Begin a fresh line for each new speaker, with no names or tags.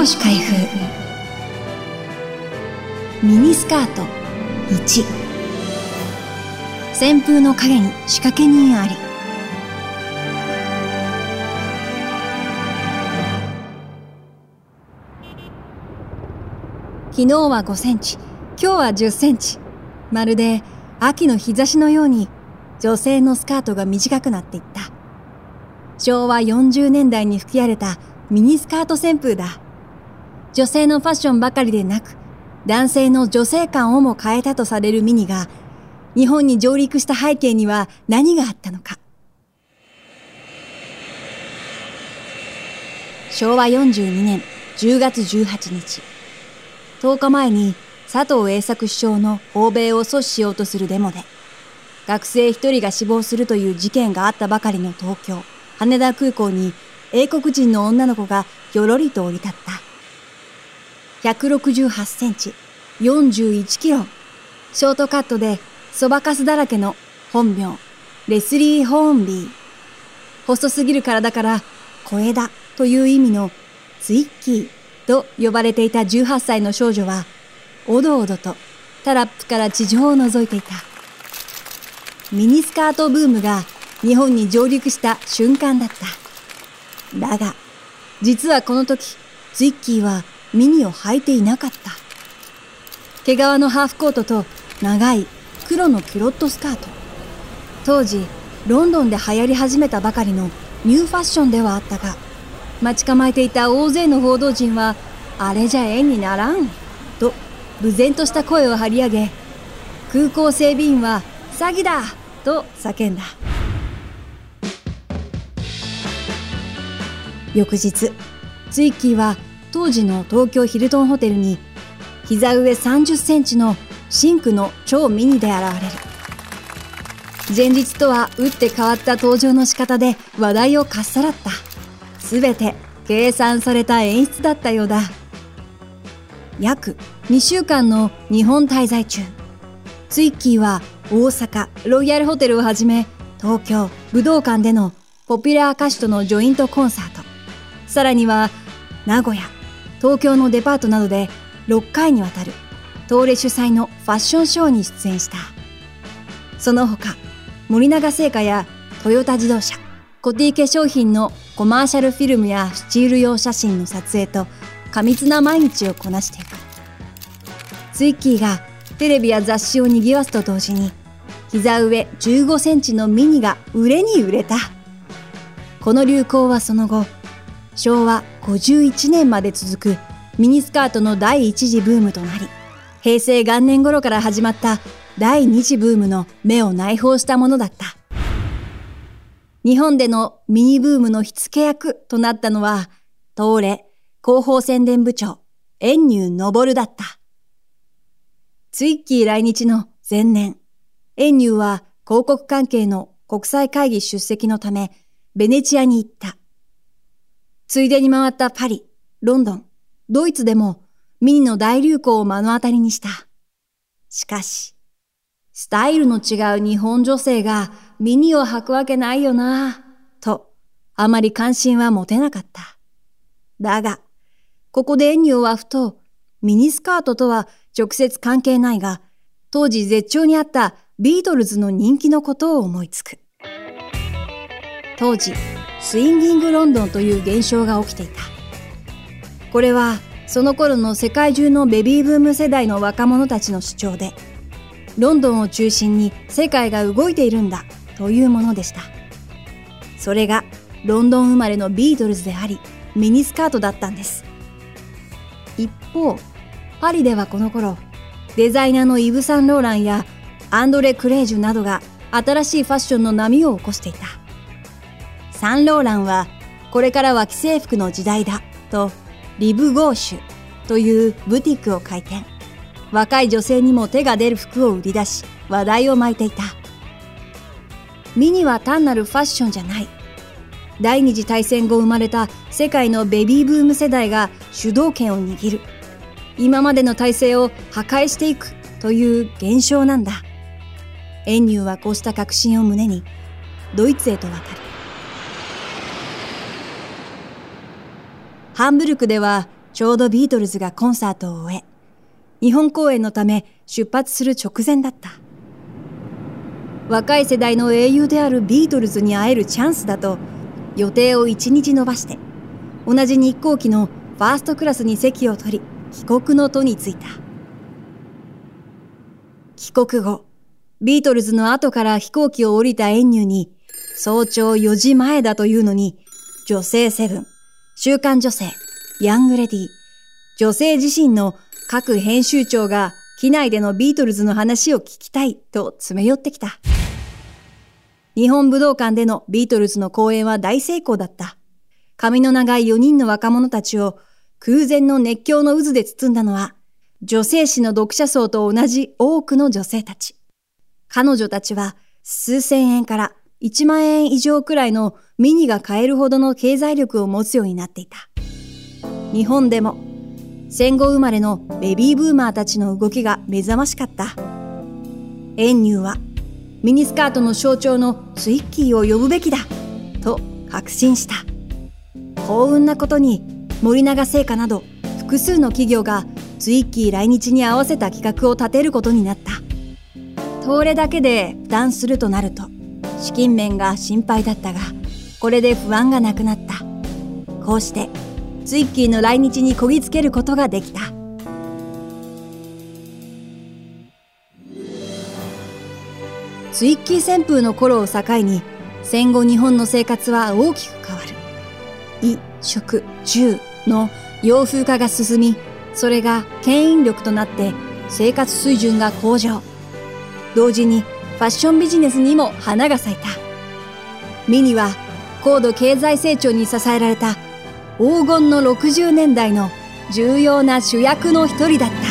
保守開封。ミニスカート。1旋風の影に仕掛け人あり。昨日は5センチ。今日は10センチ。まるで秋の日差しのように女性のスカートが短くなっていった。昭和40年代に吹き荒れたミニスカート旋風だ。女性のファッションばかりでなく、男性の女性感をも変えたとされるミニが、日本に上陸した背景には何があったのか。昭和42年10月18日、10日前に佐藤栄作首相の訪米を阻止しようとするデモで、学生一人が死亡するという事件があったばかりの東京、羽田空港に英国人の女の子がぎょろりと降り立った。168センチ、41キロ。ショートカットでそばかすだらけの本名、レスリー・ホーンビー。細すぎる体から小枝という意味のツイッキーと呼ばれていた18歳の少女は、おどおどとタラップから地上を覗いていた。ミニスカートブームが日本に上陸した瞬間だった。だが、実はこの時、ツイッキーはミニを履いていなかった。毛皮のハーフコートと長い黒のキュロットスカート。当時、ロンドンで流行り始めたばかりのニューファッションではあったが、待ち構えていた大勢の報道陣は、あれじゃ縁にならん、と、無然とした声を張り上げ、空港整備員は、詐欺だと叫んだ。翌日、ツイッキーは当時の東京ヒルトンホテルに膝上30センチのシンクの超ミニで現れる。前日とは打って変わった登場の仕方で話題をかっさらった。すべて計算された演出だったようだ。約2週間の日本滞在中、ツイッキーは大阪ロイヤルホテルをはじめ東京武道館でのポピュラー歌手とのジョイントコンサート、さらには名古屋、東京のデパートなどで6回にわたる東レ主催のファッションショーに出演した。その他、森永製菓やトヨタ自動車、コティ化粧品のコマーシャルフィルムやスチール用写真の撮影と過密な毎日をこなしていく。ツイッキーがテレビや雑誌を賑わすと同時に膝上15センチのミニが売れに売れた。この流行はその後、昭和51年まで続くミニスカートの第一次ブームとなり、平成元年頃から始まった第二次ブームの目を内包したものだった。日本でのミニブームの火付け役となったのは、東レ広報宣伝部長、遠入昇だった。ツイッキー来日の前年、遠入は広告関係の国際会議出席のため、ベネチアに行った。ついでに回ったパリ、ロンドン、ドイツでもミニの大流行を目の当たりにした。しかし、スタイルの違う日本女性がミニを履くわけないよな、と、あまり関心は持てなかった。だが、ここでエニオはふと、ミニスカートとは直接関係ないが、当時絶頂にあったビートルズの人気のことを思いつく。当時、スインギングロンドンという現象が起きていた。これはその頃の世界中のベビーブーム世代の若者たちの主張で、ロンドンを中心に世界が動いているんだというものでした。それがロンドン生まれのビートルズであり、ミニスカートだったんです。一方、パリではこの頃、デザイナーのイブ・サンローランやアンドレ・クレージュなどが新しいファッションの波を起こしていた。サンローランは、これからは既製服の時代だ、と、リブゴーシュというブティックを開店。若い女性にも手が出る服を売り出し、話題を巻いていた。ミニは単なるファッションじゃない。第二次大戦後生まれた世界のベビーブーム世代が主導権を握る。今までの体制を破壊していくという現象なんだ。エンニューはこうした確信を胸に、ドイツへと渡る。ハンブルクではちょうどビートルズがコンサートを終え、日本公演のため出発する直前だった。若い世代の英雄であるビートルズに会えるチャンスだと、予定を一日延ばして、同じ日航機のファーストクラスに席を取り、帰国の途に着いた。帰国後、ビートルズの後から飛行機を降りたエンニューに、早朝4時前だというのに、女性セブン、週刊女性、ヤングレディ、女性自身の各編集長が機内でのビートルズの話を聞きたいと詰め寄ってきた。日本武道館でのビートルズの公演は大成功だった。髪の長い4人の若者たちを空前の熱狂の渦で包んだのは、女性誌の読者層と同じ多くの女性たち。彼女たちは数千円から1万円以上くらいのミニが買えるほどの経済力を持つようになっていた。日本でも戦後生まれのベビーブーマーたちの動きが目覚ましかった。エンニューはミニスカートの象徴のツイッキーを呼ぶべきだと確信した。幸運なことに森永製菓など複数の企業がツイッキー来日に合わせた企画を立てることになった。それだけで負担するとなると資金面が心配だったがこれで不安がなくなった。こうしてツイッキーの来日にこぎつけることができた。ツイッキー旋風の頃を境に戦後日本の生活は大きく変わる。衣食住の洋風化が進みそれが牽引力となって生活水準が向上。同時にァッションビジネスにも花が咲いた。ミニは高度経済成長に支えられた黄金の60年代の重要な主役の一人だった。